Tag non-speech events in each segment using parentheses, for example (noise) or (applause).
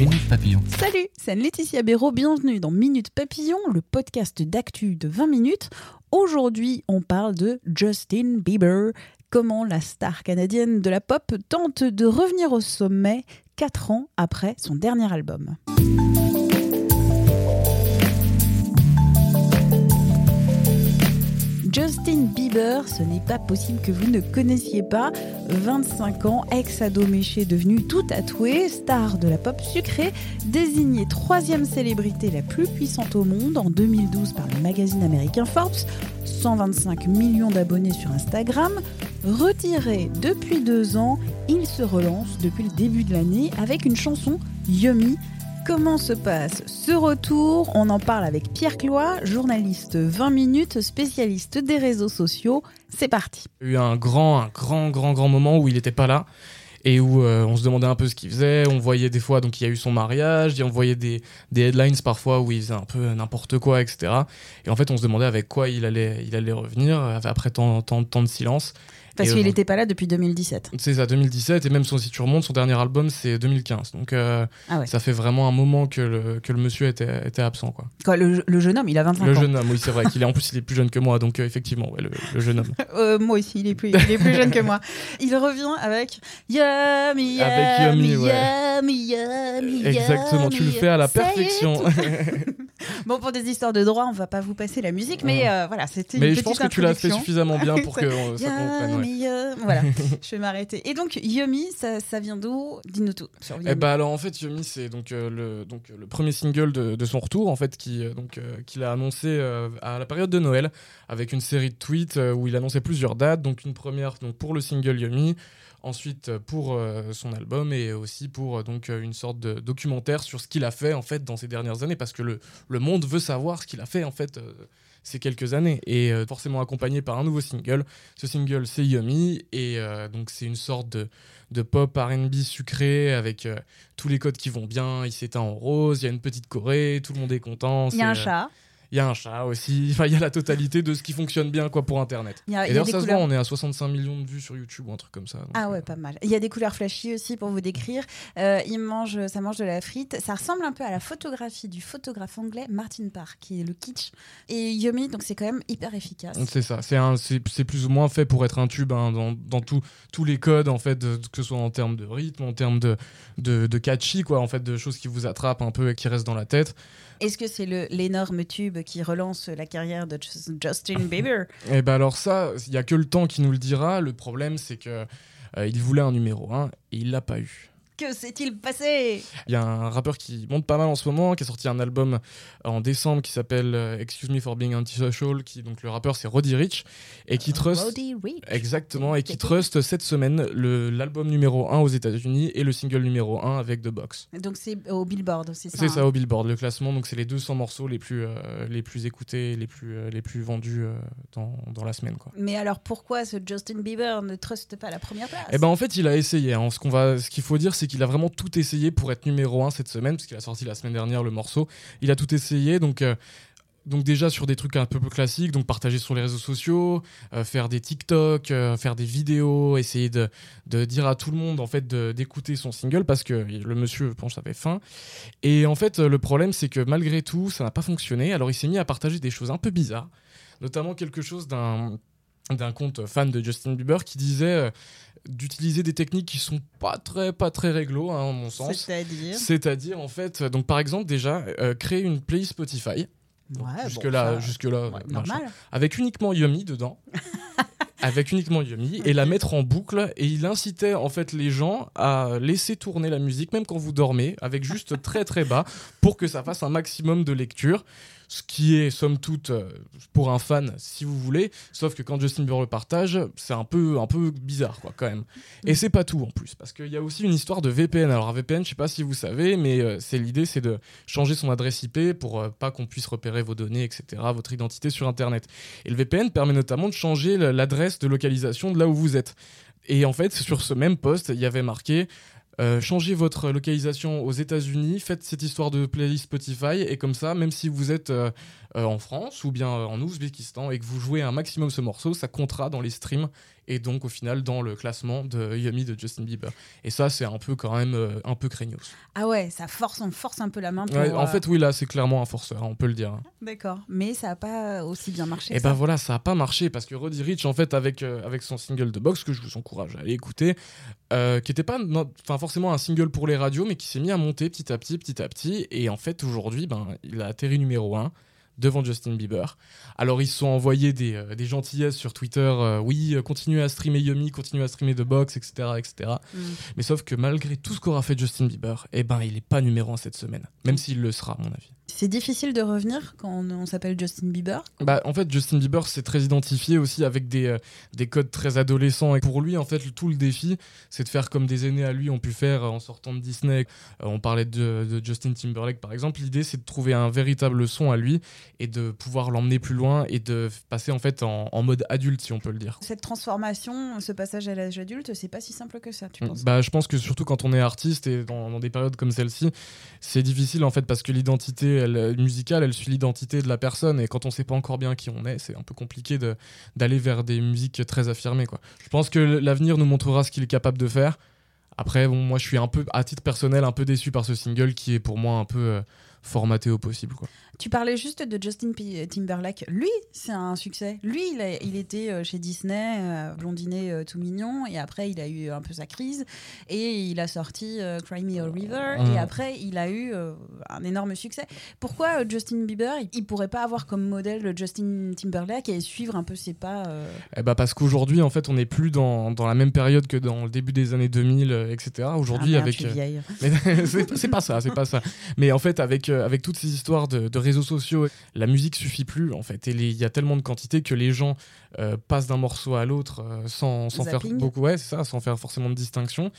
Salut, c'est Laetitia Béraud, bienvenue dans Minute Papillon, le podcast d'actu de 20 minutes. Aujourd'hui, on parle de Justin Bieber, comment la star canadienne de la pop tente de revenir au sommet 4 ans après son dernier album? Justin Ce n'est pas possible que vous ne connaissiez pas. 25 ans, ex-ado méché devenu tout tatoué, star de la pop sucrée, désigné troisième célébrité la plus puissante au monde en 2012 par le magazine américain Forbes, 125 millions d'abonnés sur Instagram. Retiré depuis deux ans, il se relance depuis le début de l'année avec une chanson Yummy Comment se passe ce retour? On en parle avec Pierre Cloy, journaliste 20 minutes, spécialiste des réseaux sociaux. C'est parti. Il y a eu un grand, un grand, grand, grand moment où il n'était pas là et où euh, on se demandait un peu ce qu'il faisait. On voyait des fois, donc il y a eu son mariage, on voyait des, des headlines parfois où il faisait un peu n'importe quoi, etc. Et en fait, on se demandait avec quoi il allait, il allait revenir après tant, tant, tant de silence. Parce qu'il n'était pas là depuis 2017. C'est ça, 2017, et même son- si tu remontes, son dernier album, c'est 2015. Donc euh, Ah ouais. ça fait vraiment un moment que le, que le monsieur était, était absent. Quoi. Quoi, le, le jeune homme, il a 25 Le ans. jeune homme, oui, c'est vrai qu'il est en plus, il est plus jeune que moi, donc euh, effectivement, ouais, le, le jeune homme. (laughs) Euh, moi aussi, il est, plus, il est plus jeune que moi. Il revient avec Yummy, Yummy, Avec Yummy, ouais. Yummy, Yummy, Exactement, tu le fais à la perfection. (laughs) Bon, pour des histoires de droit, on va pas vous passer la musique, mais euh, voilà, c'était une Mais je pense que tu l'as fait suffisamment bien pour que ça (laughs) comprenne. Yummy, Yummy. Voilà, (laughs) je vais m'arrêter. Et donc, Yummy, ça, ça vient d'où? Dis-nous tout sur Yummy. Eh bah alors en fait Yumi c'est donc euh, le donc euh, le premier single de, de son retour en fait qui euh, donc euh, qu'il a annoncé euh, à la période de Noël avec une série de tweets euh, où il annonçait plusieurs dates donc une première donc pour le single Yumi ensuite euh, pour euh, son album et aussi pour euh, donc euh, une sorte de documentaire sur ce qu'il a fait en fait dans ces dernières années parce que le, le monde veut savoir ce qu'il a fait en fait euh, ces quelques années. Et euh, forcément accompagné par un nouveau single. Ce single c'est Yummy. Et euh, donc c'est une sorte de de pop R&B sucré avec euh, tous les codes qui vont bien, il s'éteint en rose, il y a une petite Corée, tout le monde est content. il y a un chat. Il y a un chat aussi, (laughs) enfin il y a la totalité de ce qui fonctionne bien quoi pour internet. A, Et d'ailleurs ça se couleurs. voit, on est à 65 millions de vues sur YouTube ou un truc comme ça. Ah euh, ouais, pas mal. Il y a des couleurs flashy aussi pour vous décrire. Euh, il mange, ça mange de la frite. Ça ressemble un peu à la photographie du photographe anglais Martin Parr, qui est le kitsch. Et Yummy, donc c'est quand même hyper efficace. C'est ça, c'est un- c'est c'est plus ou moins fait pour être un tube hein, dans, dans tout- tous les codes en fait, de- que ce soit en termes de rythme, en termes de, de, de catchy quoi, en fait, de choses qui vous attrapent un peu et qui restent dans la tête. Est-ce que c'est l'énorme tube qui relance la carrière de Just- Justin Bieber (laughs) Et ben alors ça, il y a que le temps qui nous le dira. Le problème c'est que euh, il voulait un numéro 1 et il l'a pas eu. Que s'est-il passé Il y a un rappeur qui monte pas mal en ce moment, qui a sorti un album en décembre qui s'appelle euh, Excuse Me for Being Antisocial, qui donc le rappeur c'est Roddy Rich et qui trust Roddy Ricch. exactement et qui trust cette semaine l'album numéro 1 aux États-Unis et le single numéro 1 avec The Box. Donc c'est au Billboard, c'est ça C'est ça hein au Billboard, le classement donc c'est les 200 morceaux les plus euh, les plus écoutés, les plus euh, les plus vendus euh, dans, dans la semaine quoi. Mais alors pourquoi ce Justin Bieber ne truste pas la première place? Eh ben en fait, il a essayé. hein. Ce qu'on va, ce qu'il faut dire, c'est qu'il a vraiment tout essayé pour être numéro 1 cette semaine, parce qu'il a sorti la semaine dernière le morceau. Il a tout essayé, donc. euh, donc déjà sur des trucs un peu plus classiques, donc partager sur les réseaux sociaux, euh, faire des TikTok, euh, faire des vidéos, essayer de, de dire à tout le monde en fait d'écouter son single parce que le monsieur pense avait faim. Et en fait le problème c'est que malgré tout ça n'a pas fonctionné. Alors il s'est mis à partager des choses un peu bizarres, notamment quelque chose d'un d'un compte fan de Justin Bieber qui disait euh, d'utiliser des techniques qui sont pas très pas très réglo hein, à mon sens. C'est-à-dire C'est-à-dire en fait, donc par exemple déjà euh, créer une playlist Spotify. Donc, Ouais, jusque bon, là, ça- jusque là, Ouais, normal. avec uniquement Yummy dedans. (laughs) avec uniquement Yummy et la mettre en boucle et il incitait en fait les gens à laisser tourner la musique même quand vous dormez avec juste très très bas pour que ça fasse un maximum de lecture ce qui est somme toute euh, pour un fan si vous voulez. Sauf que quand Justin Bieber le partage c'est un peu un peu bizarre quoi quand même. Et c'est pas tout en plus parce qu'il y a aussi une histoire de VPN alors un VPN je sais pas si vous savez mais euh, c'est l'idée c'est de changer son adresse IP pour euh, pas qu'on puisse repérer vos données etc votre identité sur internet. Et le VPN permet notamment de changer l'adresse de localisation de là où vous êtes. Et en fait sur ce même poste il y avait marqué euh, changez votre localisation aux États-Unis, faites cette histoire de playlist Spotify, et comme ça, même si vous êtes euh, euh, en France ou bien en Ouzbékistan et que vous jouez un maximum ce morceau, ça comptera dans les streams et donc au final dans le classement de Yummy de Justin Bieber. Et ça, c'est un peu quand même euh, un peu craignos. Ah ouais, ça force, on force un peu la main pour. Ouais, en euh, fait, oui, là, c'est clairement un forceur, on peut le dire. hein. D'accord, mais ça a pas aussi bien marché. Et ça. ben voilà, ça a pas marché parce que Roddy Rich, en fait, avec, euh, avec son single de box, que je vous encourage à aller écouter, euh, qui était pas enfin, forcément un single pour les radios, mais qui s'est mis à monter petit à petit, petit à petit. Et en fait, aujourd'hui, ben, il a atterri numéro 1 devant Justin Bieber. Alors, ils se sont envoyés des, euh, des gentillesses sur Twitter. euh, oui, euh, continuez à streamer Yummy, continuez à streamer The Box, etc. etc. Mm. Mais sauf que malgré tout ce qu'aura fait Justin Bieber, eh ben, il est pas numéro 1 cette semaine. Même s'il le sera, à mon avis. C'est difficile de revenir quand on, on s'appelle Justin Bieber? Bah, en fait, Justin Bieber, c'est très identifié aussi avec des, des codes très adolescents. Et pour lui, en fait, tout le défi, c'est de faire comme des aînés à lui ont pu faire en sortant de Disney. On parlait de, de Justin Timberlake, par exemple. L'idée, c'est de trouver un véritable son à lui et de pouvoir l'emmener plus loin et de passer, en fait, en, en mode adulte, si on peut le dire. Cette transformation, ce passage à l'âge adulte, c'est pas si simple que ça, tu penses? Bah, je pense que surtout quand on est artiste et dans, dans des périodes comme celle-ci, c'est difficile en fait parce que l'identité musicale, elle suit l'identité de la personne et quand on sait pas encore bien qui on est, c'est un peu compliqué de- d'aller vers des musiques très affirmées. Quoi. Je pense que l'avenir nous montrera ce qu'il est capable de faire. Après, bon, moi je suis un peu, à titre personnel, un peu déçu par ce single qui est pour moi un peu euh, formaté au possible. Quoi. Tu parlais juste de Justin P- Timberlake. Lui, c'est un succès. Lui, il, a- il était euh, chez Disney, euh, blondinet euh, tout mignon, et après, il a eu un peu sa crise, et il a sorti euh, Cry Me a River, Mm. et après, il a eu euh, un énorme succès. Pourquoi Justin Bieber, il, pourrait pas avoir comme modèle le Justin Timberlake et suivre un peu ses pas Eh bah parce qu'aujourd'hui, en fait, on n'est plus dans, dans la même période que dans le début des années 2000, euh, etc. Aujourd'hui, ah avec. (laughs) c'est pas ça, c'est pas ça. Mais en fait, avec, euh, avec toutes ces histoires de, de réseaux sociaux, la musique suffit plus, en fait. Et il y a tellement de quantité que les gens euh, passent d'un morceau à l'autre euh, sans, sans faire beaucoup, ouais, c'est ça, sans faire forcément de distinction.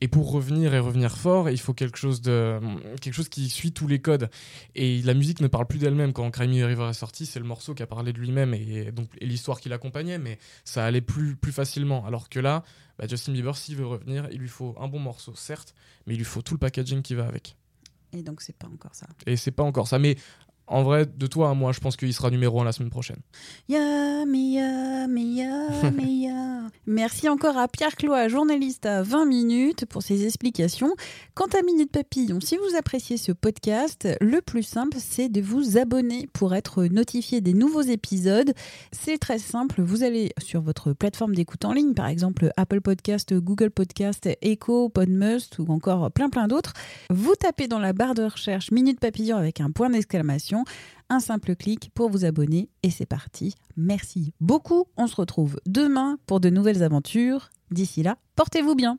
Et pour revenir et revenir fort, il faut quelque chose, de, quelque chose qui suit tous les codes. Et la musique ne parle plus d'elle-même. Quand Cry Me a River est sorti, c'est le morceau qui a parlé de lui-même et, donc et l'histoire qui l'accompagnait, mais ça allait plus, plus facilement. Alors que là, bah, Justin Bieber, s'il veut revenir, il lui faut un bon morceau, certes, mais il lui faut tout le packaging qui va avec. Et donc, c'est pas encore ça. Et c'est pas encore ça. Mais en vrai, de toi à moi, je pense qu'il sera numéro 1 la semaine prochaine. Merci encore à Pierre Cloa, journaliste à 20 minutes, pour ses explications. Quant à Minute Papillon, si vous appréciez ce podcast, le plus simple, c'est de vous abonner pour être notifié des nouveaux épisodes. C'est très simple, vous allez sur votre plateforme d'écoute en ligne, par exemple Apple Podcast, Google Podcast, Echo, Podmust ou encore plein plein d'autres. Vous tapez dans la barre de recherche Minute Papillon avec un point d'exclamation un simple clic pour vous abonner et c'est parti. Merci beaucoup. On se retrouve demain pour de nouvelles aventures. D'ici là, portez-vous bien.